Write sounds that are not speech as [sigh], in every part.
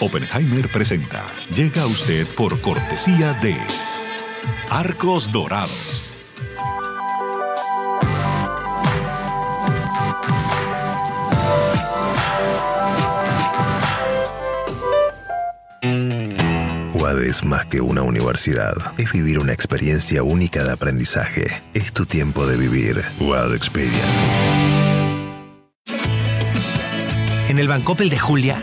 Oppenheimer presenta. Llega a usted por cortesía de Arcos Dorados. UAD es más que una universidad. Es vivir una experiencia única de aprendizaje. Es tu tiempo de vivir. UAD Experience. En el Bancopel de Julia,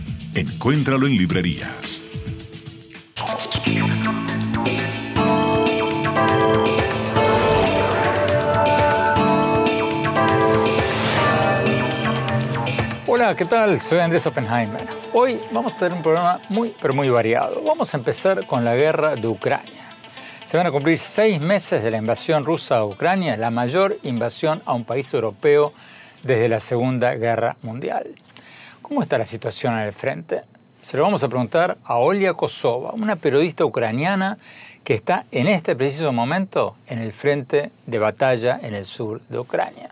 Encuéntralo en librerías. Hola, ¿qué tal? Soy Andrés Oppenheimer. Hoy vamos a tener un programa muy, pero muy variado. Vamos a empezar con la guerra de Ucrania. Se van a cumplir seis meses de la invasión rusa a Ucrania, la mayor invasión a un país europeo desde la Segunda Guerra Mundial. ¿Cómo está la situación en el frente? Se lo vamos a preguntar a Olya Kosova, una periodista ucraniana que está en este preciso momento en el frente de batalla en el sur de Ucrania.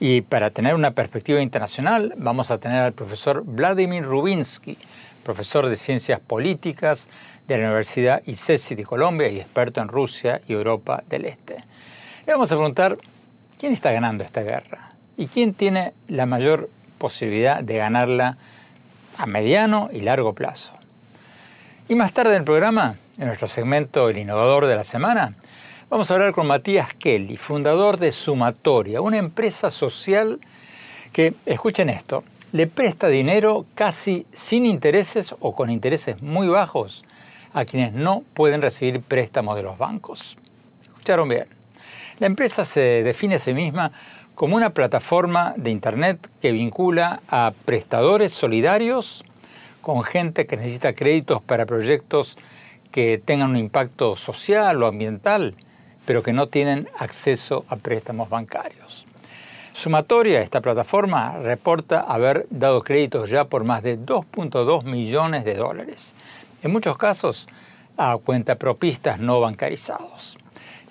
Y para tener una perspectiva internacional, vamos a tener al profesor Vladimir Rubinsky, profesor de Ciencias Políticas de la Universidad ICESI de Colombia y experto en Rusia y Europa del Este. Le vamos a preguntar quién está ganando esta guerra y quién tiene la mayor posibilidad de ganarla a mediano y largo plazo. Y más tarde en el programa, en nuestro segmento El Innovador de la Semana, Vamos a hablar con Matías Kelly, fundador de Sumatoria, una empresa social que, escuchen esto, le presta dinero casi sin intereses o con intereses muy bajos a quienes no pueden recibir préstamos de los bancos. Escucharon bien. La empresa se define a sí misma como una plataforma de Internet que vincula a prestadores solidarios con gente que necesita créditos para proyectos que tengan un impacto social o ambiental pero que no tienen acceso a préstamos bancarios. Sumatoria, esta plataforma, reporta haber dado créditos ya por más de 2.2 millones de dólares, en muchos casos a cuentapropistas no bancarizados.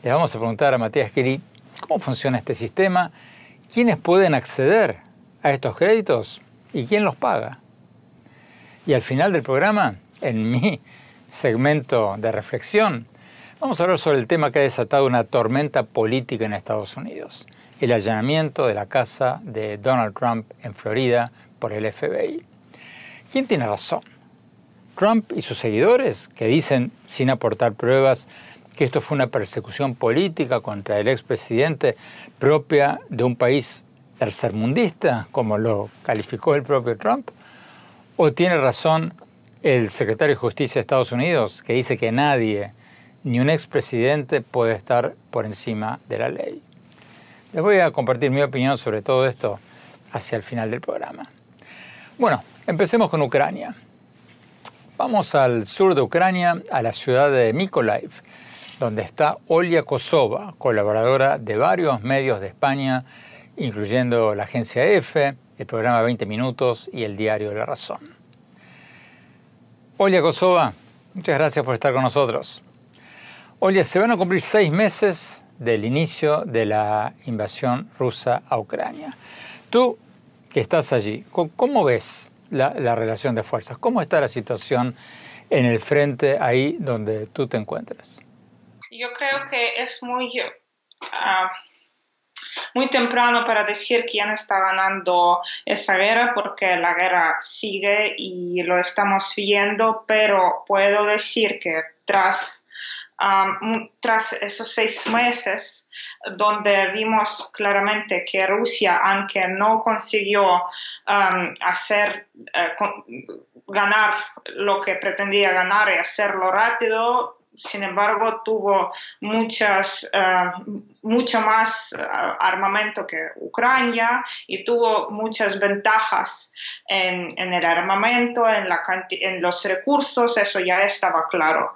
Le vamos a preguntar a Matías Kelly cómo funciona este sistema, quiénes pueden acceder a estos créditos y quién los paga. Y al final del programa, en mi segmento de reflexión, Vamos a hablar sobre el tema que ha desatado una tormenta política en Estados Unidos, el allanamiento de la casa de Donald Trump en Florida por el FBI. ¿Quién tiene razón? Trump y sus seguidores, que dicen, sin aportar pruebas, que esto fue una persecución política contra el expresidente propia de un país tercermundista, como lo calificó el propio Trump? ¿O tiene razón el secretario de Justicia de Estados Unidos, que dice que nadie ni un expresidente puede estar por encima de la ley. Les voy a compartir mi opinión sobre todo esto hacia el final del programa. Bueno, empecemos con Ucrania. Vamos al sur de Ucrania, a la ciudad de Mykolaiv, donde está Olya Kosova, colaboradora de varios medios de España, incluyendo la agencia EFE, el programa 20 Minutos y el diario La Razón. Olya Kosova, muchas gracias por estar con nosotros. Oye, se van a cumplir seis meses del inicio de la invasión rusa a Ucrania. Tú, que estás allí, ¿cómo ves la, relación de fuerzas? ¿Cómo está la situación en el frente ahí donde tú te encuentras? Yo creo que es muy... Ah, muy temprano para decir quién está ganando esa guerra porque la guerra sigue y lo estamos viendo, pero puedo decir que tras tras esos seis meses, donde vimos claramente que Rusia, aunque no consiguió hacer, eh, ganar lo que pretendía ganar y hacerlo rápido, sin embargo, tuvo muchas, eh, mucho más eh, armamento que Ucrania y tuvo muchas ventajas en, el armamento, en, los recursos, eso ya estaba claro.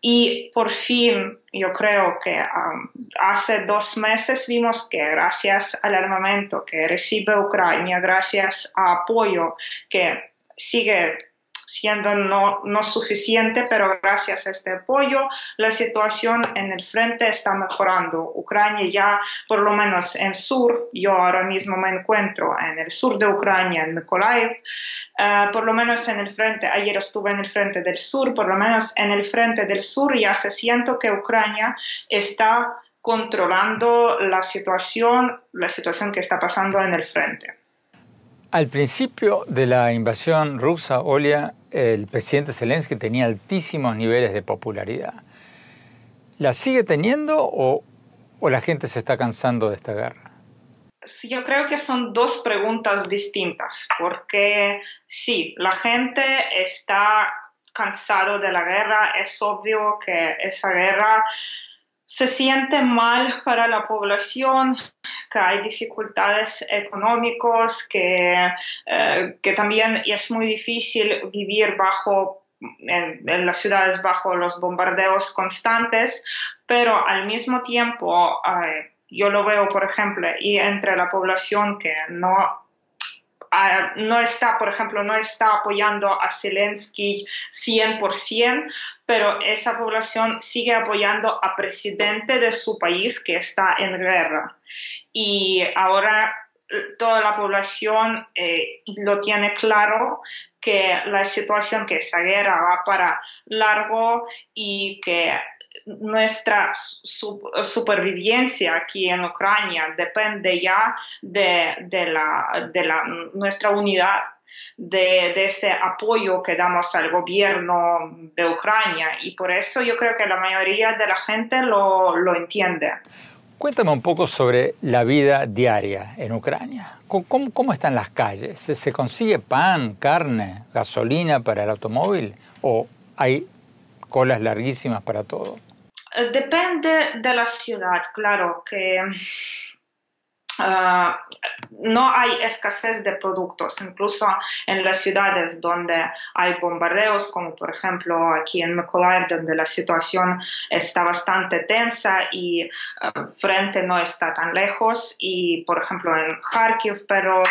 Y por fin, yo creo que um, hace dos meses vimos que gracias al armamento que recibe Ucrania, gracias a apoyo que sigue siendo no, no suficiente, pero gracias a este apoyo la situación en el frente está mejorando. Ucrania ya, por lo menos en sur, yo ahora mismo me encuentro en el sur de Ucrania, en Mykolaiv, eh, por lo menos en el frente, ayer estuve en el frente del sur, por lo menos en el frente del sur ya se siento que Ucrania está controlando la situación, la situación que está pasando en el frente. Al principio de la invasión rusa, Olia, el presidente Zelensky tenía altísimos niveles de popularidad. ¿La sigue teniendo o, la gente se está cansando de esta guerra? Yo creo que son dos preguntas distintas, porque sí, la gente está cansado de la guerra, es obvio que esa guerra se siente mal para la población, que hay dificultades económicas, que, eh, que también es muy difícil vivir bajo en, las ciudades bajo los bombardeos constantes, pero al mismo tiempo eh, yo lo veo, por ejemplo, y entre la población que no no está, por ejemplo, no está apoyando a Zelensky 100%, pero esa población sigue apoyando a presidente de su país que está en guerra. Y ahora eh, toda la población eh, lo tiene claro que la situación que esa guerra va para largo y que nuestra supervivencia aquí en Ucrania depende ya de, la, de la, nuestra unidad, de, de, ese apoyo que damos al gobierno de Ucrania. Y por eso yo creo que la mayoría de la gente lo, lo entiende. Cuéntame un poco sobre la vida diaria en Ucrania. ¿Cómo, cómo están las calles? ¿Se, ¿Se consigue pan, carne, gasolina para el automóvil? ¿O hay colas larguísimas para todo? Eh, depende de la ciudad, claro que ah, no hay escasez de productos, incluso en las ciudades donde hay bombardeos, como por ejemplo aquí en Mykolaiv, donde la situación está bastante tensa y ah, frente no está tan lejos, y por ejemplo en Kharkiv, pero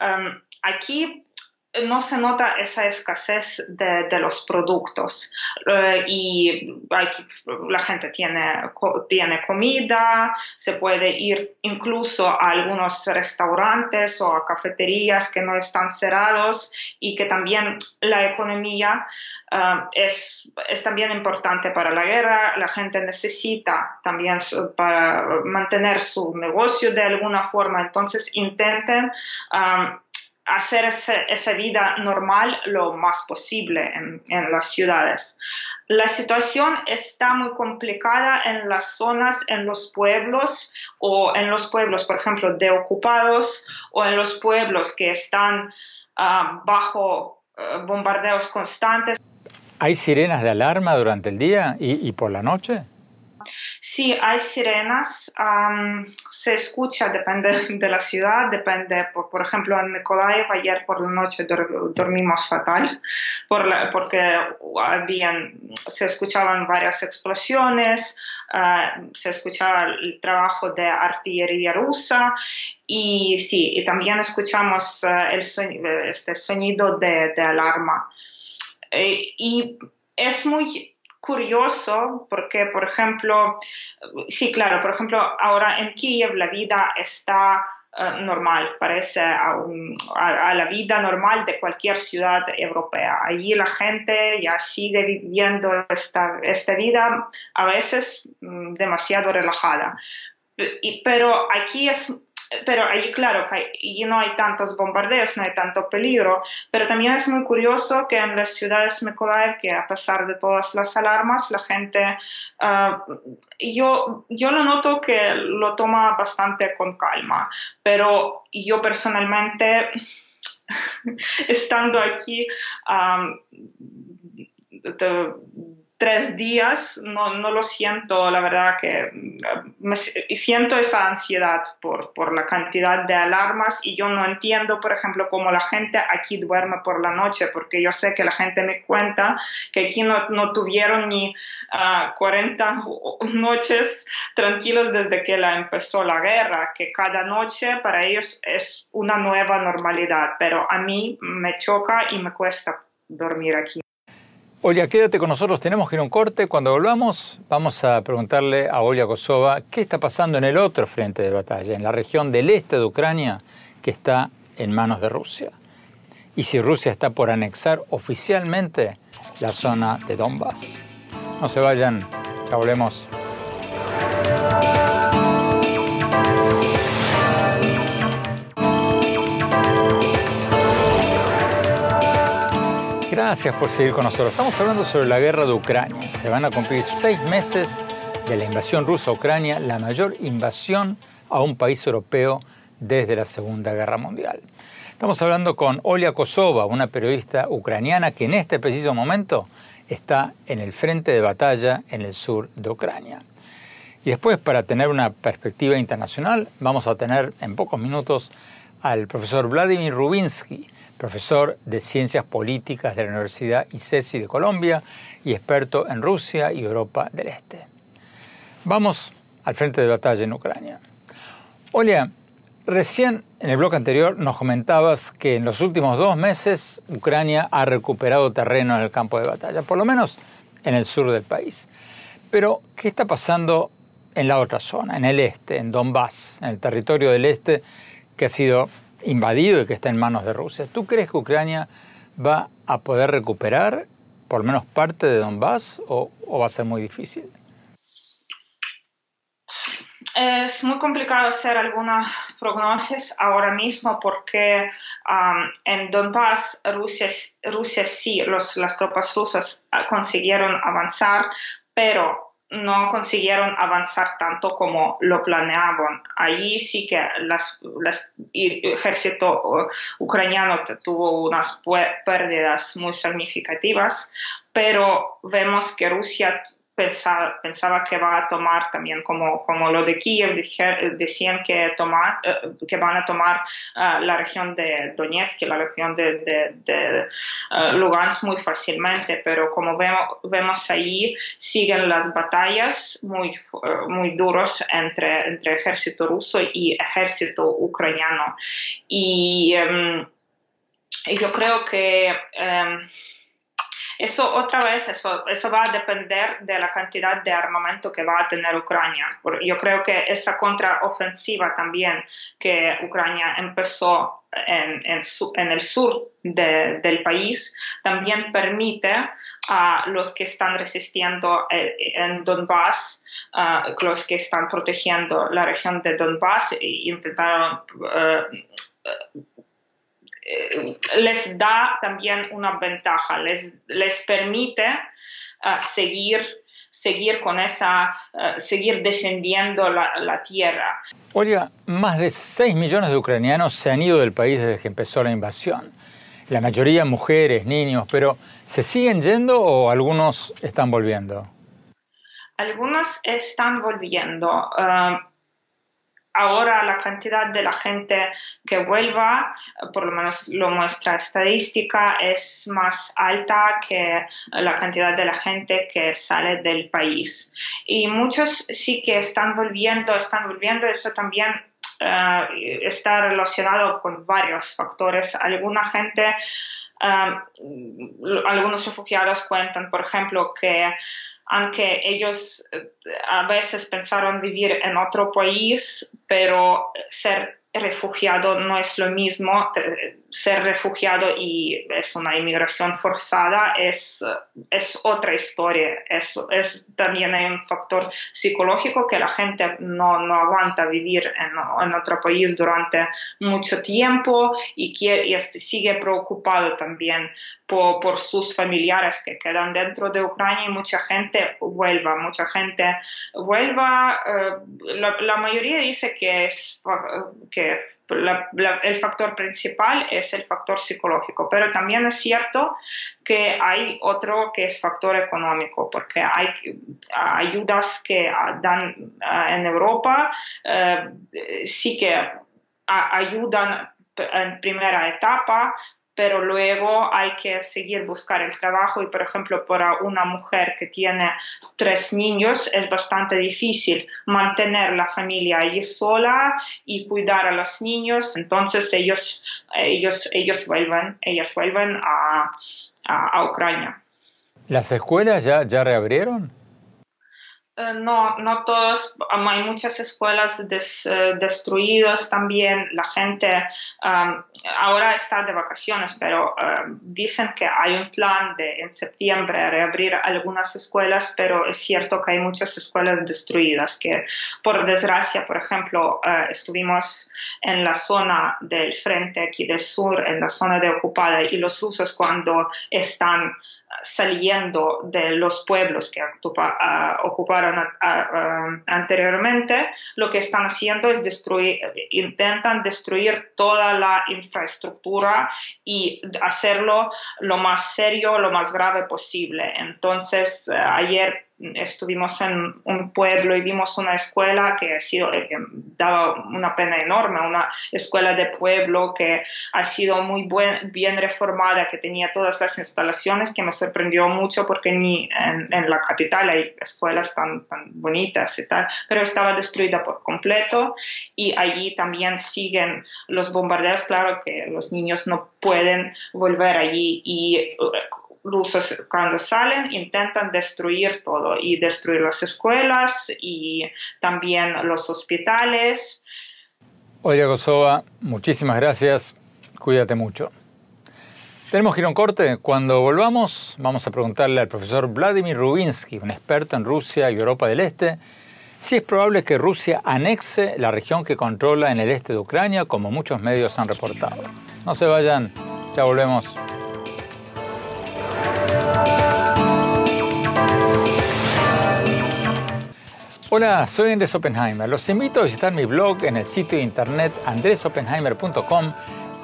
um, aquí no se nota esa escasez de, los productos. Eh, y la gente tiene, tiene comida, se puede ir incluso a algunos restaurantes o a cafeterías que no están cerrados y que también la economía eh, es, es, también importante para la guerra, la gente necesita también para mantener su negocio de alguna forma, entonces intenten eh, hacer esa vida normal lo más posible en, las ciudades. La situación está muy complicada en las zonas, en los pueblos o en los pueblos, por ejemplo, de ocupados o en los pueblos que están ah, bajo ah, bombardeos constantes. ¿Hay sirenas de alarma durante el día y por la noche? Sí, hay sirenas, se escucha, depende [laughs] de la ciudad, depende, por, ejemplo, en Mykolaiv ayer por la noche dormimos fatal porque habían, se escuchaban varias explosiones, ah, se escuchaba el trabajo de artillería rusa y sí, y también escuchamos ah, el este sonido de, alarma. Eh, y es muy curioso porque, por ejemplo, sí, claro, por ejemplo, ahora en Kiev la vida está eh, normal, parece a, la vida normal de cualquier ciudad europea. Allí la gente ya sigue viviendo esta, vida a veces mm, demasiado relajada. pero aquí es pero ahí claro, y no hay tantos bombardeos, no hay tanto peligro, pero también es muy curioso que en las ciudades Mykolaiv, que a pesar de todas las alarmas, la gente, ah, yo, yo lo noto que lo toma bastante con calma, pero yo personalmente, [laughs] estando aquí, tres días no, no, lo siento, la verdad que me, siento esa ansiedad por, la cantidad de alarmas y yo no entiendo, por ejemplo, cómo la gente aquí duerme por la noche, porque yo sé que la gente me cuenta que aquí no, tuvieron ni 40 ah, [laughs] noches tranquilos desde que empezó la guerra, que cada noche para ellos es una nueva normalidad, pero a mí me choca y me cuesta dormir aquí. Oye, quédate con nosotros, tenemos que ir a un corte. Cuando volvamos, vamos a preguntarle a Olya Kosova qué está pasando en el otro frente de batalla, en la región del este de Ucrania, que está en manos de Rusia. Y si Rusia está por anexar oficialmente la zona de Donbass. No se vayan, ya volvemos. Gracias por seguir con nosotros. Estamos hablando sobre la guerra de Ucrania. Se van a cumplir seis meses de la invasión rusa a Ucrania, la mayor invasión a un país europeo desde la Segunda Guerra Mundial. Estamos hablando con Olia Kosova, una periodista ucraniana que en este preciso momento está en el frente de batalla en el sur de Ucrania. Y después, para tener una perspectiva internacional, vamos a tener en pocos minutos al profesor Vladimir Rubinsky, profesor de Ciencias Políticas de la Universidad ICESI de Colombia y experto en Rusia y Europa del Este. Vamos al frente de batalla en Ucrania. Olia, recién en el bloque anterior nos comentabas que en los últimos dos meses Ucrania ha recuperado terreno en el campo de batalla, por lo menos en el sur del país. Pero, ¿qué está pasando en la otra zona, en el este, en Donbass, en el territorio del este, que ha sido invadido y que está en manos de Rusia. ¿Tú crees que Ucrania va a poder recuperar por lo menos parte de Donbass o, va a ser muy difícil? Es muy complicado hacer alguna prognosis ahora mismo porque en Donbass Rusia, Rusia sí, las tropas rusas consiguieron avanzar, pero no consiguieron avanzar tanto como lo planeaban. Allí sí que el ejército uh, ucraniano tuvo unas pérdidas muy significativas, pero vemos que Rusia pensaba, pensaba que va a tomar también como, como lo de Kiev, decían que, tomar, eh, que van a tomar eh, la región de Donetsk la región de, de, eh, Lugansk muy fácilmente, pero como vemos, vemos ahí, siguen las batallas muy, muy duros entre, entre ejército ruso y ejército ucraniano. Y, em, yo creo que em, eso otra vez, eso, eso va a depender de la cantidad de armamento que va a tener Ucrania. Yo creo que esa contraofensiva también que Ucrania empezó en, en, el sur del país también permite a los que están resistiendo eh, en Donbass, los que están protegiendo la región de Donbass, e intentaron uh, les da también una ventaja, les, les permite uh, seguir seguir con esa, uh, seguir defendiendo la, la, tierra. Oiga, más de 6 millones de ucranianos se han ido del país desde que empezó la invasión. La mayoría mujeres, niños, pero ¿se siguen yendo o algunos están volviendo? Algunos están volviendo. Uh, ahora la cantidad de la gente que vuelva, por lo menos lo muestra estadística, es más alta que la cantidad de la gente que sale del país. Y muchos sí que están volviendo, están volviendo, eso también eh, está relacionado con varios factores. Alguna gente, eh, algunos refugiados cuentan, por ejemplo, que aunque ellos eh, a veces pensaron vivir en otro país, pero ser refugiado no es lo mismo, ser refugiado y es una inmigración forzada es, es otra historia. Es, es, también hay un factor psicológico que la gente no, no aguanta vivir en, en, otro país durante mucho tiempo y, quiere, y sigue preocupado también por, por, sus familiares que quedan dentro de Ucrania y mucha gente vuelva, mucha gente vuelva. Eh, la, la, mayoría dice que es que el factor principal es el factor psicológico, pero también es cierto que hay otro que es factor económico, porque hay ayudas que dan en Europa, eh, sí que ayudan en primera etapa, pero luego hay que seguir buscar el trabajo y, por ejemplo, para una mujer que tiene tres niños es bastante difícil mantener la familia allí sola y cuidar a los niños, entonces ellos, ellos, ellos vuelven, ellas vuelven a, a, Ucrania. ¿Las escuelas ya, ya reabrieron? Eh, no, no todos, hay muchas escuelas eh, destruidas también, la gente ahora está de vacaciones, pero dicen que hay un plan de en septiembre reabrir algunas escuelas, pero es cierto que hay muchas escuelas destruidas, que por desgracia, por ejemplo, eh, estuvimos en la zona del frente aquí del sur, en la zona de ocupada, y los rusos cuando están saliendo de los pueblos que ocuparon anteriormente, lo que están haciendo es destruir, intentan destruir toda la infraestructura y hacerlo lo más serio, lo más grave posible. Entonces, eh, ayer estuvimos en un pueblo y vimos una escuela que ha sido, eh, que daba una pena enorme, una escuela de pueblo que ha sido muy bien reformada, que tenía todas las instalaciones, que me sorprendió mucho porque ni en, la capital hay escuelas tan, tan bonitas y tal, pero estaba destruida por completo. Y allí también siguen los bombardeos, claro que los niños no pueden volver allí y rusos cuando salen intentan destruir todo y destruir las escuelas y también los hospitales. Oye, Kosova, muchísimas gracias. Cuídate mucho. Tenemos que ir a un corte. Cuando volvamos, vamos a preguntarle al profesor Vladimir Rubinsky, un experto en Rusia y Europa del Este, si es probable que Rusia anexe la región que controla en el este de Ucrania, como muchos medios han reportado. No se vayan, ya volvemos. Hola, soy Andrés Oppenheimer. Los invito a visitar mi blog en el sitio internet andresoppenheimer.com.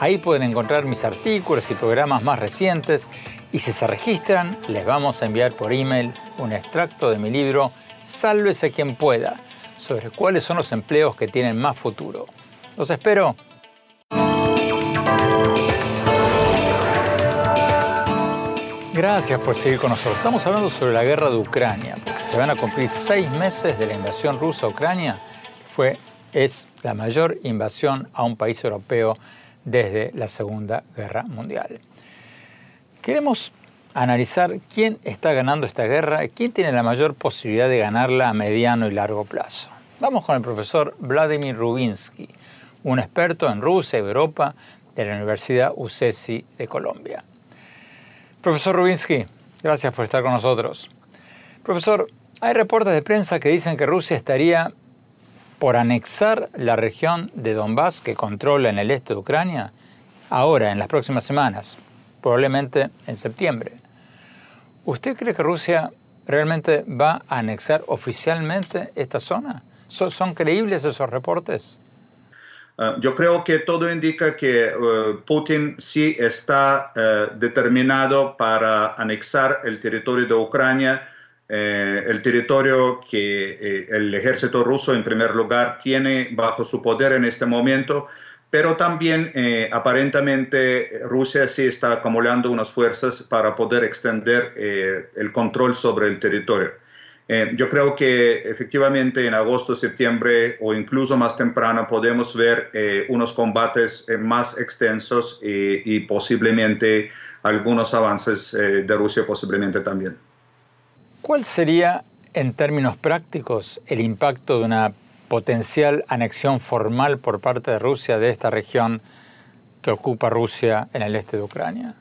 Ahí pueden encontrar mis artículos y programas más recientes y si se registran les vamos a enviar por email un extracto de mi libro Sálvese quien pueda sobre cuáles son los empleos que tienen más futuro. Los espero. Gracias por seguir con nosotros. Estamos hablando sobre la guerra de Ucrania, se van a cumplir seis meses de la invasión rusa a Ucrania, fue, es la mayor invasión a un país europeo desde la Segunda Guerra Mundial. Queremos analizar quién está ganando esta guerra y quién tiene la mayor posibilidad de ganarla a mediano y largo plazo. Vamos con el profesor Vladimir Rubinsky, un experto en Rusia y Europa de la Universidad UCESI de Colombia. Profesor Rubinsky, gracias por estar con nosotros. Profesor, hay reportes de prensa que dicen que Rusia estaría por anexar la región de Donbass que controla en el este de Ucrania ahora, en las próximas semanas, probablemente en septiembre. ¿Usted cree que Rusia realmente va a anexar oficialmente esta zona? ¿Son creíbles esos reportes? Ah, yo creo que todo indica que eh, Putin sí está eh, determinado para anexar el territorio de Ucrania, eh, el territorio que el ejército ruso en primer lugar tiene bajo su poder en este momento, pero también aparentemente Rusia sí está acumulando unas fuerzas para poder extender el control sobre el territorio. Eh, yo creo que efectivamente en agosto, septiembre o incluso más temprano podemos ver eh, unos combates eh, más extensos y, posiblemente algunos avances de Rusia posiblemente también. ¿Cuál sería en términos prácticos el impacto de una potencial anexión formal por parte de Rusia de esta región que ocupa Rusia en el este de Ucrania?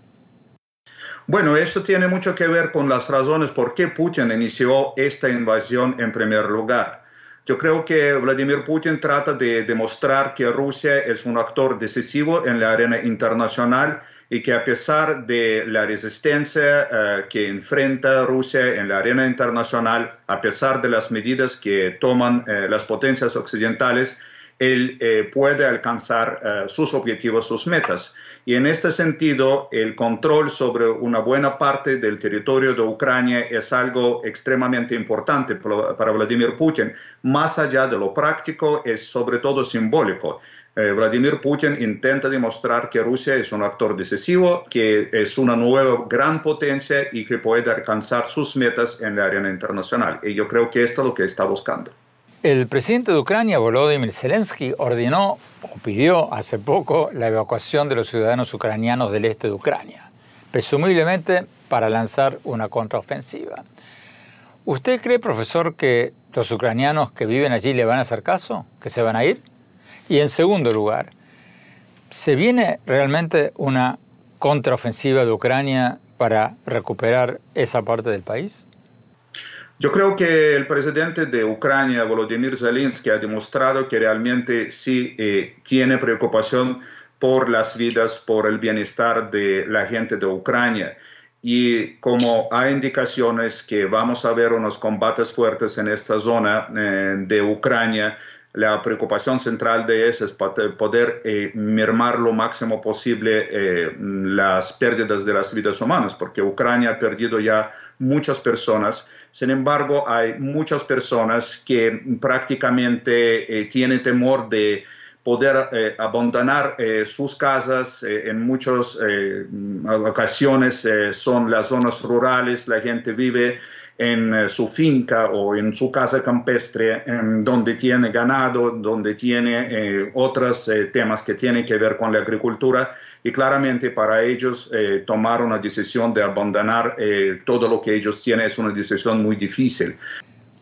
Bueno, esto tiene mucho que ver con las razones por qué Putin inició esta invasión en primer lugar. Yo creo que Vladimir Putin trata de demostrar que Rusia es un actor decisivo en la arena internacional y que a pesar de la resistencia eh, que enfrenta Rusia en la arena internacional, a pesar de las medidas que toman eh, las potencias occidentales, él eh, puede alcanzar sus objetivos, sus metas. Y en este sentido, el control sobre una buena parte del territorio de Ucrania es algo extremadamente importante para Vladimir Putin. Más allá de lo práctico, es sobre todo simbólico. Eh, Vladimir Putin intenta demostrar que Rusia es un actor decisivo, que es una nueva gran potencia y que puede alcanzar sus metas en la arena internacional. Y yo creo que esto es lo que está buscando. El presidente de Ucrania, Volodymyr Zelensky, ordenó o pidió hace poco la evacuación de los ciudadanos ucranianos del este de Ucrania, presumiblemente para lanzar una contraofensiva. ¿Usted cree, profesor, que los ucranianos que viven allí le van a hacer caso? ¿Que se van a ir? Y en segundo lugar, ¿se viene realmente una contraofensiva de Ucrania para recuperar esa parte del país? Yo creo que el presidente de Ucrania, Volodymyr Zelensky, ha demostrado que realmente sí eh, tiene preocupación por las vidas, por el bienestar de la gente de Ucrania. Y como hay indicaciones que vamos a ver unos combates fuertes en esta zona eh, de Ucrania, la preocupación central de eso es poder eh, mermar lo máximo posible eh, las pérdidas de las vidas humanas, porque Ucrania ha perdido ya muchas personas. Sin embargo, hay muchas personas que prácticamente eh, tienen temor de poder abandonar sus casas. en muchas ocasiones son las zonas rurales, la gente vive en eh, su finca o en su casa campestre, donde tiene ganado, donde tiene eh, otros eh, temas que tienen que ver con la agricultura. Y claramente para ellos tomar una decisión de abandonar todo lo que ellos tienen es una decisión muy difícil.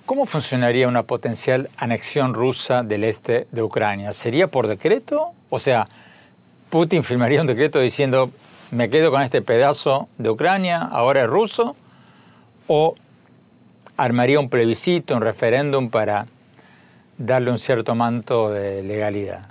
¿Cómo funcionaría una potencial anexión rusa del este de Ucrania? ¿Sería por decreto? O sea, Putin firmaría un decreto diciendo, me quedo con este pedazo de Ucrania, ahora es ruso, o armaría un plebiscito, un referéndum para darle un cierto manto de legalidad?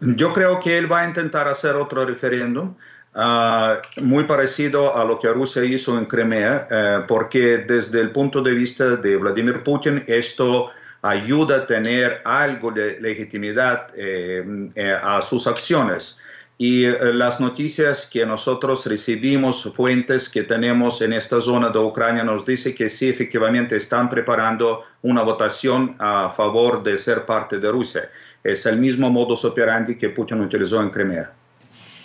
Yo creo que él va a intentar hacer otro referéndum. Ah, muy parecido a lo que Rusia hizo en Crimea, eh, porque desde el punto de vista de Vladimir Putin esto ayuda a tener algo de legitimidad eh, eh, a sus acciones. Y eh, las noticias que nosotros recibimos, fuentes que tenemos en esta zona de Ucrania, nos dice que sí, efectivamente están preparando una votación a favor de ser parte de Rusia. Es el mismo modus operandi que Putin utilizó en Crimea.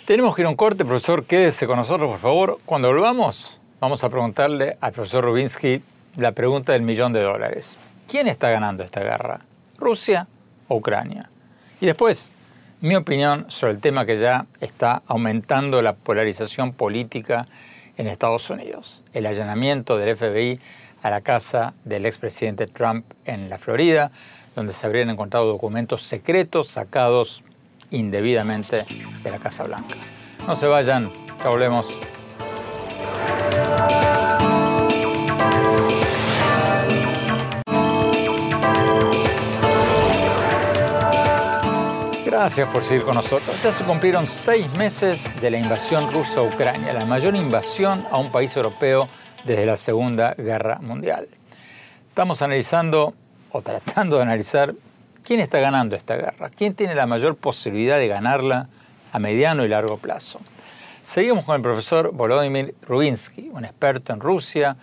Tenemos que ir a un corte, profesor. Quédese con nosotros, por favor. Cuando volvamos, vamos a preguntarle al profesor Rubinsky la pregunta del millón de dólares. ¿Quién está ganando esta guerra? ¿Rusia o Ucrania? Y después, mi opinión sobre el tema que ya está aumentando la polarización política en Estados Unidos, el allanamiento del FBI a la casa del expresidente Trump en la Florida, donde se habrían encontrado documentos secretos sacados indebidamente de la Casa Blanca. No se vayan, ya volvemos. Gracias por seguir con nosotros. Ya se cumplieron seis meses de la invasión rusa a Ucrania, la mayor invasión a un país europeo desde la Segunda Guerra Mundial. Estamos analizando o tratando de analizar quién está ganando esta guerra, quién tiene la mayor posibilidad de ganarla a mediano y largo plazo. Seguimos con el profesor Volodymyr Rubinsky, un experto en Rusia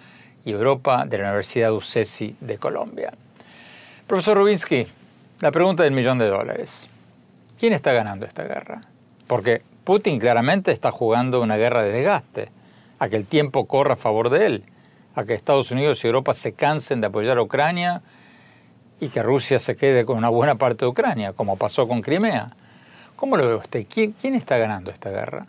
y Europa de la Universidad UCESI de Colombia. Profesor Rubinsky, la pregunta del millón de dólares. ¿Quién está ganando esta guerra? Porque Putin claramente está jugando una guerra de desgaste, a que el tiempo corra a favor de él, a que Estados Unidos y Europa se cansen de apoyar a Ucrania y que Rusia se quede con una buena parte de Ucrania, como pasó con Crimea. ¿Cómo lo ve usted? ¿Quién, quién está ganando esta guerra?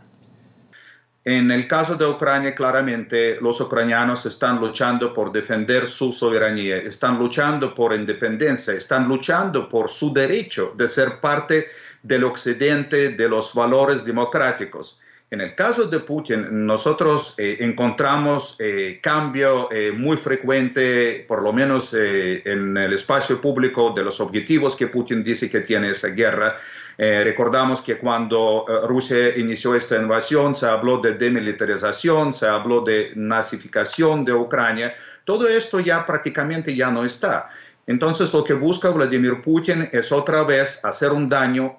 En el caso de Ucrania, claramente los ucranianos están luchando por defender su soberanía, están luchando por independencia, están luchando por su derecho de ser parte del occidente, de los valores democráticos. En el caso de Putin, nosotros eh, encontramos eh, cambio eh, muy frecuente, por lo menos en el espacio público, de los objetivos que Putin dice que tiene esa guerra. recordamos que cuando Rusia inició esta invasión se habló de demilitarización, se habló de nazificación de Ucrania. Todo esto ya prácticamente ya no está. Entonces lo que busca Vladimir Putin es otra vez hacer un daño,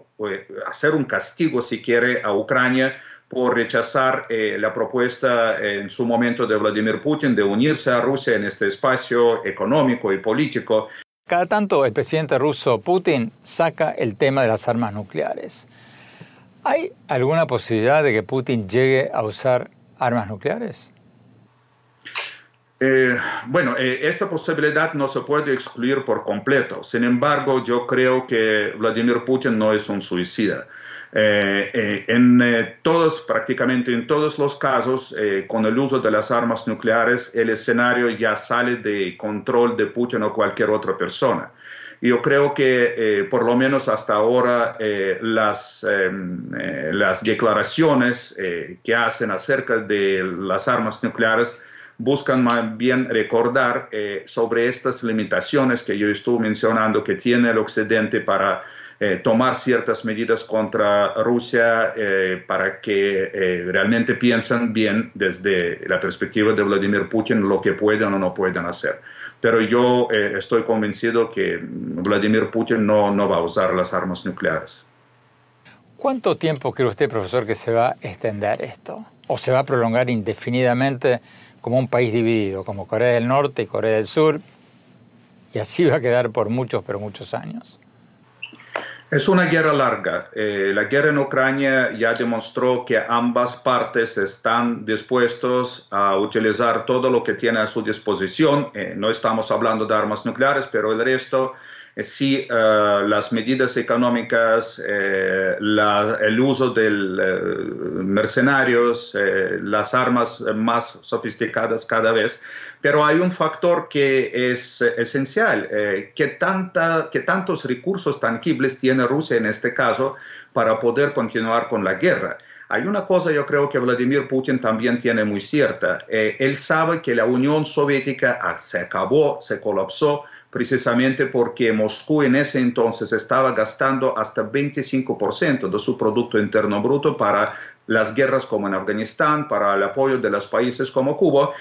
hacer un castigo si quiere a Ucrania por rechazar eh, la propuesta en su momento de Vladimir Putin de unirse a Rusia en este espacio económico y político. Cada tanto el presidente ruso Putin saca el tema de las armas nucleares. ¿Hay alguna posibilidad de que Putin llegue a usar armas nucleares? Eh, bueno, eh, esta posibilidad no se puede excluir por completo. Sin embargo, yo creo que Vladimir Putin no es un suicida. Eh, en todos, prácticamente en todos los casos, con el uso de las armas nucleares, el escenario ya sale de control de Putin o cualquier otra persona. Yo creo que por lo menos hasta ahora las declaraciones que hacen acerca de las armas nucleares buscan más bien recordar sobre estas limitaciones que yo estuve mencionando que tiene el Occidente para eh, tomar ciertas medidas contra Rusia eh, para que eh, realmente piensen bien desde la perspectiva de Vladimir Putin lo que pueden o no pueden hacer. Pero yo estoy convencido que Vladimir Putin no, no va a usar las armas nucleares. ¿Cuánto tiempo cree usted, profesor, que se va a extender esto? ¿O se va a prolongar indefinidamente como un país dividido, como Corea del Norte y Corea del Sur? Y así va a quedar por muchos, pero muchos años. Es una guerra larga. Eh, la guerra en Ucrania ya demostró que ambas partes están dispuestos a utilizar todo lo que tienen a su disposición. Eh, no estamos hablando de armas nucleares, pero el resto eh, sí eh, las medidas económicas, eh, el uso de mercenarios, las armas más sofisticadas cada vez, pero hay un factor que es esencial, que, tanta, que tantos recursos tangibles tiene Rusia en este caso para poder continuar con la guerra. Hay una cosa yo creo que Vladimir Putin también tiene muy cierta. él sabe que la Unión Soviética ah, se acabó, se colapsó, precisamente porque Moscú en ese entonces estaba gastando hasta 25% de su Producto Interno Bruto para las guerras como en Afganistán, para el apoyo de los países como Cuba.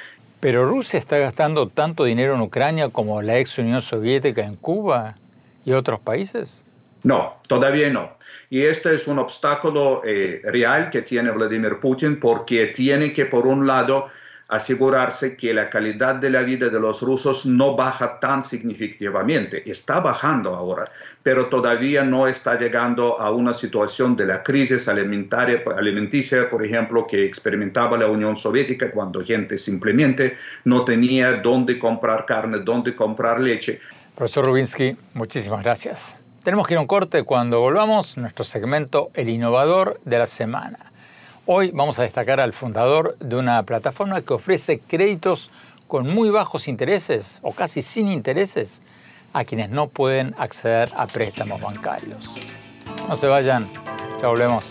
Pero Rusia está gastando tanto dinero en Ucrania como la ex Unión Soviética en Cuba y otros países. No, todavía no. Y este es un obstáculo eh, real que tiene Vladimir Putin porque tiene que, por un lado, asegurarse que la calidad de la vida de los rusos no baja tan significativamente. Está bajando ahora, pero todavía no está llegando a una situación de la crisis alimentaria, alimenticia, por ejemplo, que experimentaba la Unión Soviética cuando gente simplemente no tenía dónde comprar carne, dónde comprar leche. Profesor Rubinsky, muchísimas gracias. Tenemos que ir a un corte cuando volvamos nuestro segmento El Innovador de la Semana. Hoy vamos a destacar al fundador de una plataforma que ofrece créditos con muy bajos intereses o casi sin intereses a quienes no pueden acceder a préstamos bancarios. No se vayan, ya volvemos.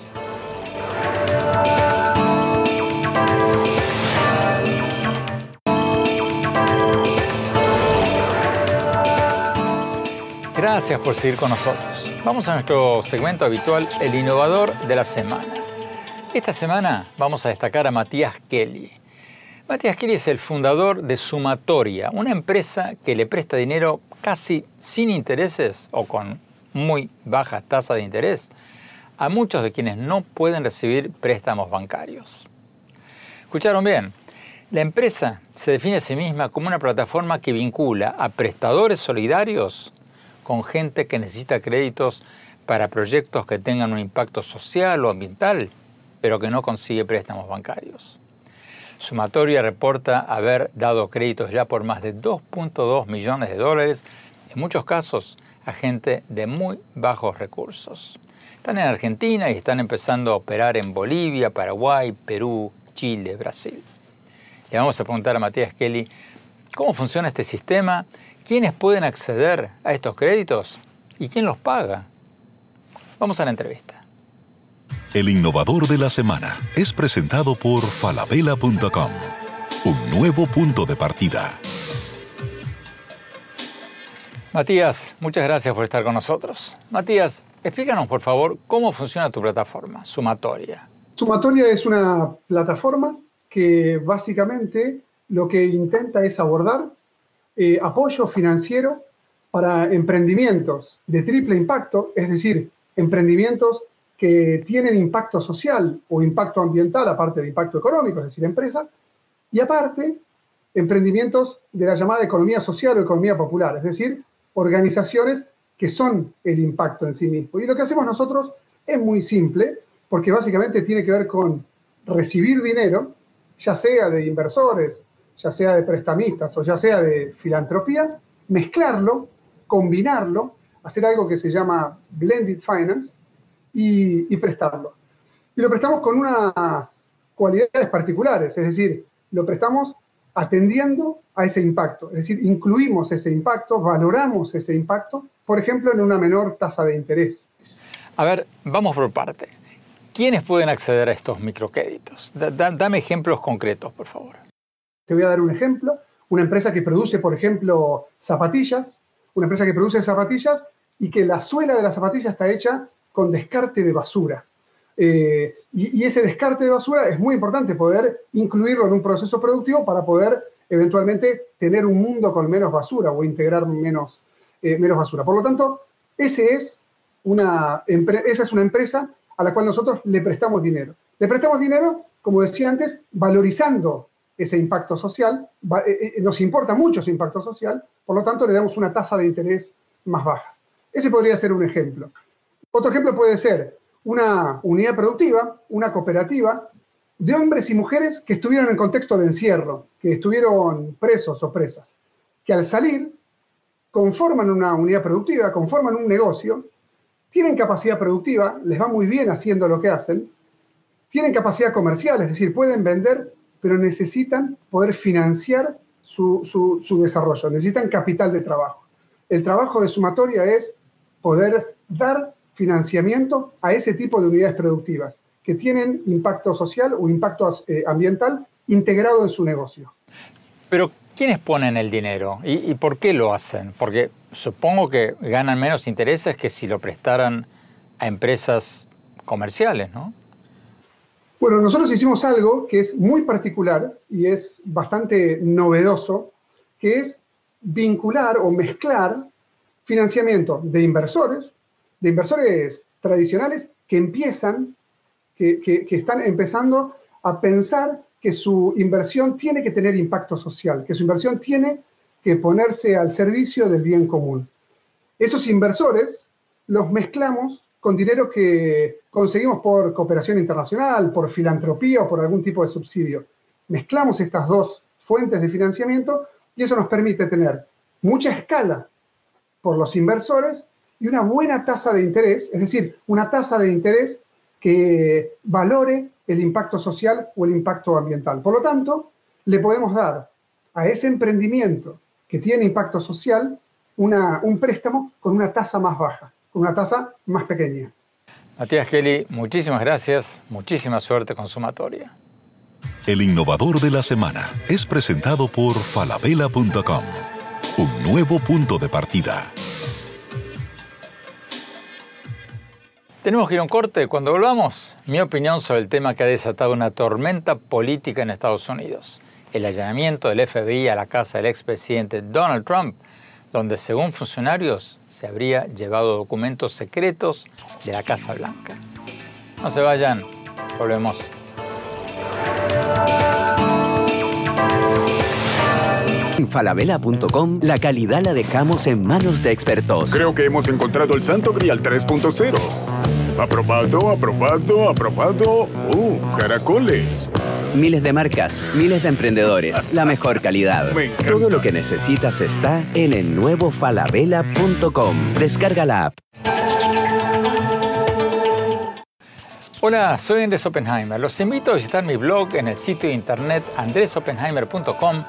Gracias por seguir con nosotros. Vamos a nuestro segmento habitual, el innovador de la semana. Esta semana vamos a destacar a Matías Kelly. Matías Kelly es el fundador de Sumatoria, una empresa que le presta dinero casi sin intereses o con muy bajas tasas de interés a muchos de quienes no pueden recibir préstamos bancarios. ¿Escucharon bien? La empresa se define a sí misma como una plataforma que vincula a prestadores solidarios con gente que necesita créditos para proyectos que tengan un impacto social o ambiental pero que no consigue préstamos bancarios. Sumatoria reporta haber dado créditos ya por más de 2.2 millones de dólares, en muchos casos a gente de muy bajos recursos. Están en Argentina y están empezando a operar en Bolivia, Paraguay, Perú, Chile, Brasil. Le vamos a preguntar a Matías Kelly cómo funciona este sistema, quiénes pueden acceder a estos créditos y quién los paga. Vamos a la entrevista. El innovador de la semana es presentado por falabella.com. Un nuevo punto de partida. Matías, muchas gracias por estar con nosotros. Matías, explícanos por favor cómo funciona tu plataforma, Sumatoria. Sumatoria es una plataforma que básicamente lo que intenta es abordar eh, apoyo financiero para emprendimientos de triple impacto, es decir, emprendimientos que tienen impacto social o impacto ambiental, aparte de impacto económico, es decir, empresas, y aparte, emprendimientos de la llamada economía social o economía popular, es decir, organizaciones que son el impacto en sí mismo. Y lo que hacemos nosotros es muy simple, porque básicamente tiene que ver con recibir dinero, ya sea de inversores, ya sea de prestamistas o ya sea de filantropía, mezclarlo, combinarlo, hacer algo que se llama blended finance y, prestarlo. Y lo prestamos con unas cualidades particulares, es decir, lo prestamos atendiendo a ese impacto, es decir, incluimos ese impacto, valoramos ese impacto, por ejemplo, en una menor tasa de interés. A ver, vamos por parte. ¿Quiénes pueden acceder a estos microcréditos? dame ejemplos concretos, por favor. Te voy a dar un ejemplo. Una empresa que produce, por ejemplo, zapatillas, una empresa que produce zapatillas y que la suela de la zapatilla está hecha con descarte de basura. Eh, y, ese descarte de basura es muy importante poder incluirlo en un proceso productivo para poder eventualmente tener un mundo con menos basura o integrar menos, eh, menos basura. Por lo tanto, ese es una, esa es una empresa a la cual nosotros le prestamos dinero. Le prestamos dinero, como decía antes, valorizando ese impacto social, eh, nos importa mucho ese impacto social, por lo tanto le damos una tasa de interés más baja. Ese podría ser un ejemplo. Otro ejemplo puede ser una unidad productiva, una cooperativa de hombres y mujeres que estuvieron en contexto de encierro, que estuvieron presos o presas, que al salir conforman una unidad productiva, conforman un negocio tienen capacidad productiva, les va muy bien haciendo lo que hacen, tienen capacidad comercial, es decir, pueden vender, pero necesitan poder financiar su, desarrollo, necesitan capital de trabajo. El trabajo de sumatoria es poder dar financiamiento a ese tipo de unidades productivas que tienen impacto social o impacto eh, ambiental integrado en su negocio. Pero, ¿quiénes ponen el dinero y por qué lo hacen? Porque supongo que ganan menos intereses que si lo prestaran a empresas comerciales, ¿no? Bueno, nosotros hicimos algo que es muy particular y es bastante novedoso, que es vincular o mezclar financiamiento de inversores, de inversores tradicionales que empiezan, que, que están empezando a pensar que su inversión tiene que tener impacto social, que su inversión tiene que ponerse al servicio del bien común. Esos inversores los mezclamos con dinero que conseguimos por cooperación internacional, por filantropía o por algún tipo de subsidio. Mezclamos estas dos fuentes de financiamiento y eso nos permite tener mucha escala por los inversores y una buena tasa de interés, es decir, una tasa de interés que valore el impacto social o el impacto ambiental. Por lo tanto, le podemos dar a ese emprendimiento que tiene impacto social un préstamo con una tasa más baja, con una tasa más pequeña. Matías Kelly, muchísimas gracias, muchísima suerte con Sumatoria. El innovador de la semana es presentado por falabella.com, un nuevo punto de partida. Tenemos que ir a un corte. Cuando volvamos, mi opinión sobre el tema que ha desatado una tormenta política en Estados Unidos el allanamiento del FBI a la casa del expresidente Donald Trump, donde según funcionarios se habría llevado documentos secretos de la Casa Blanca. No se vayan, volvemos. En falabella.com la calidad la dejamos en manos de expertos. Creo que hemos encontrado el Santo Grial 3.0. Aprobado, aprobado, aprobado. ¡Uh, caracoles! Miles de marcas, miles de emprendedores, la mejor calidad. [laughs] Todo lo que necesitas está en el nuevo falabella.com. Descarga la app. Hola, soy Andrés Oppenheimer. Los invito a visitar mi blog en el sitio de internet andresopenheimer.com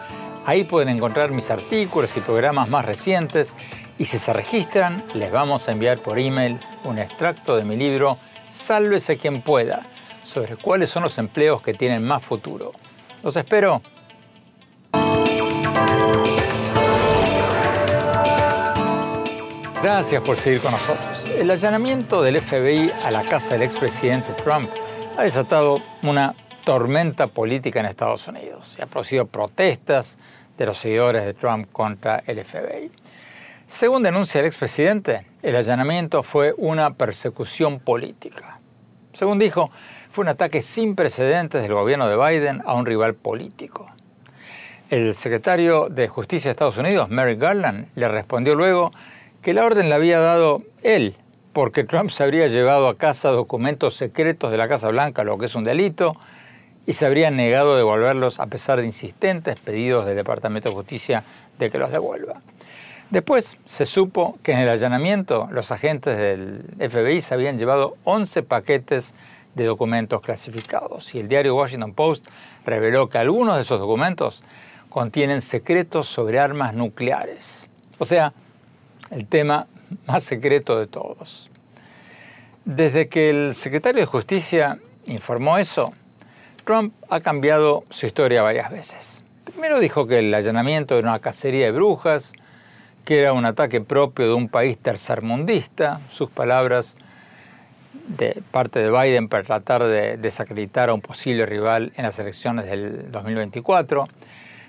Ahí pueden encontrar mis artículos y programas más recientes y si se registran les vamos a enviar por email un extracto de mi libro Sálvese quien pueda sobre cuáles son los empleos que tienen más futuro. Los espero. Gracias por seguir con nosotros. El allanamiento del FBI a la casa del expresidente Trump ha desatado una tormenta política en Estados Unidos y ha producido protestas de los seguidores de Trump contra el FBI. Según denuncia el expresidente, el allanamiento fue una persecución política. Según dijo, fue un ataque sin precedentes del gobierno de Biden a un rival político. El secretario de Justicia de Estados Unidos, Merrick Garland, le respondió luego que la orden la había dado él, porque Trump se habría llevado a casa documentos secretos de la Casa Blanca, lo que es un delito, y se habría negado a devolverlos a pesar de insistentes pedidos del Departamento de Justicia de que los devuelva. Después se supo que en el allanamiento los agentes del FBI se habían llevado 11 paquetes de documentos clasificados y el diario Washington Post reveló que algunos de esos documentos contienen secretos sobre armas nucleares. O sea, el tema más secreto de todos. Desde que el secretario de Justicia informó eso, Trump ha cambiado su historia varias veces. Primero dijo que el allanamiento era una cacería de brujas, que era un ataque propio de un país tercermundista, sus palabras de parte de Biden para tratar de desacreditar a un posible rival en las elecciones del 2024.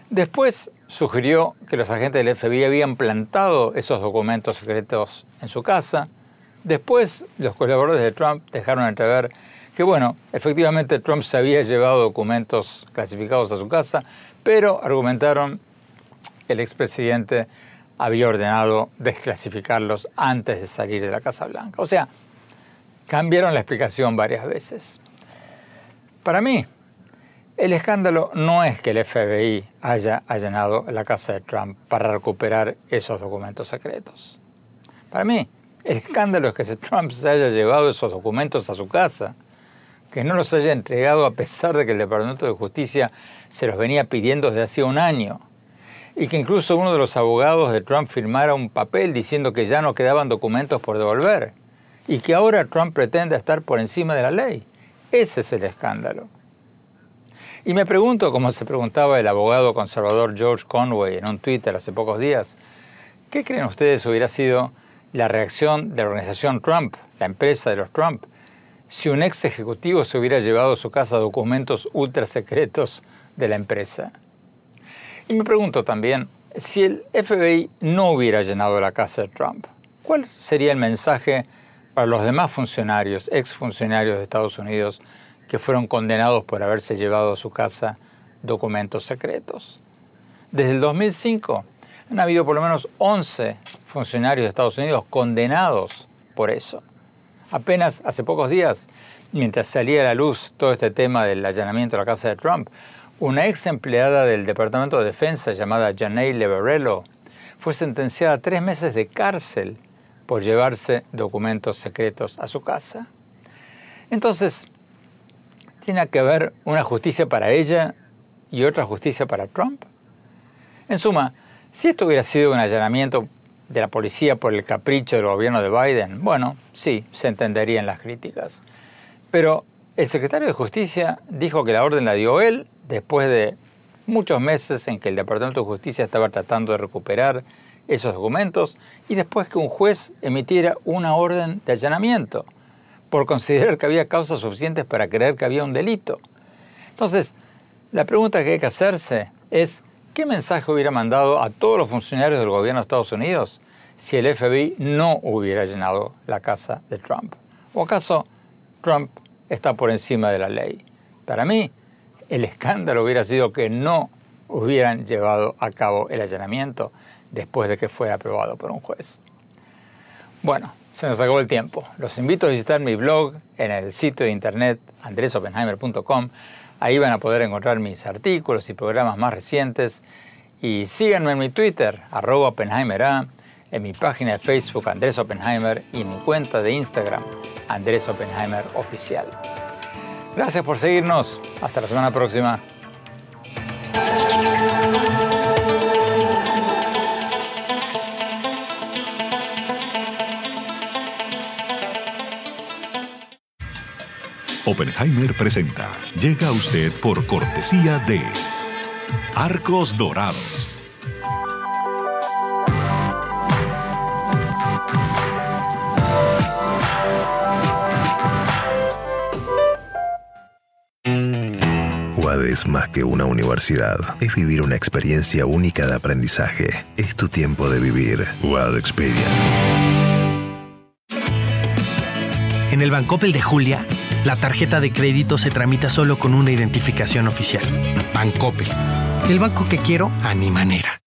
Después sugirió que los agentes del FBI habían plantado esos documentos secretos en su casa. Después los colaboradores de Trump dejaron entrever que bueno, efectivamente Trump se había llevado documentos clasificados a su casa, pero argumentaron el expresidente había ordenado desclasificarlos antes de salir de la Casa Blanca. O sea, cambiaron la explicación varias veces. Para mí, el escándalo no es que el FBI haya allanado la casa de Trump para recuperar esos documentos secretos. Para mí, el escándalo es que Trump se haya llevado esos documentos a su casa que no los haya entregado a pesar de que el Departamento de Justicia se los venía pidiendo desde hace un año, y que incluso uno de los abogados de Trump firmara un papel diciendo que ya no quedaban documentos por devolver, y que ahora Trump pretende estar por encima de la ley. Ese es el escándalo. Y me pregunto, como se preguntaba el abogado conservador George Conway en un Twitter hace pocos días, ¿qué creen ustedes hubiera sido la reacción de la organización Trump, la empresa de los Trump, si un ex ejecutivo se hubiera llevado a su casa documentos ultra secretos de la empresa. Y me pregunto también, si el FBI no hubiera llenado la casa de Trump, ¿cuál sería el mensaje para los demás funcionarios, exfuncionarios de Estados Unidos, que fueron condenados por haberse llevado a su casa documentos secretos? Desde el 2005 han habido por lo menos 11 funcionarios de Estados Unidos condenados por eso. Apenas hace pocos días, mientras salía a la luz todo este tema del allanamiento de la casa de Trump, una ex empleada del Departamento de Defensa llamada Janelle Leverello fue sentenciada a tres meses de cárcel por llevarse documentos secretos a su casa. Entonces, ¿tiene que haber una justicia para ella y otra justicia para Trump? En suma, si esto hubiera sido un allanamiento de la policía por el capricho del gobierno de Biden, bueno, sí, se entenderían las críticas. Pero el secretario de Justicia dijo que la orden la dio él después de muchos meses en que el Departamento de Justicia estaba tratando de recuperar esos documentos y después que un juez emitiera una orden de allanamiento por considerar que había causas suficientes para creer que había un delito. Entonces, la pregunta que hay que hacerse es, ¿Qué mensaje hubiera mandado a todos los funcionarios del gobierno de Estados Unidos si el FBI no hubiera llenado la casa de Trump? ¿O acaso Trump está por encima de la ley? Para mí, el escándalo hubiera sido que no hubieran llevado a cabo el allanamiento después de que fue aprobado por un juez. Bueno, se nos acabó el tiempo. Los invito a visitar mi blog en el sitio de internet andresopenheimer.com Ahí van a poder encontrar mis artículos y programas más recientes. Y síganme en mi Twitter, arroba en mi página de Facebook Andrés Oppenheimer y mi cuenta de Instagram, Andrés Oppenheimer Oficial. Gracias por seguirnos. Hasta la semana próxima. Oppenheimer presenta. Llega usted por cortesía de Arcos Dorados es más que una universidad. Es vivir una experiencia única de aprendizaje. Es tu tiempo de vivir. UAD Experience. En el Bancoppel de Julia, la tarjeta de crédito se tramita solo con una identificación oficial. Bancoppel. El banco que quiero a mi manera.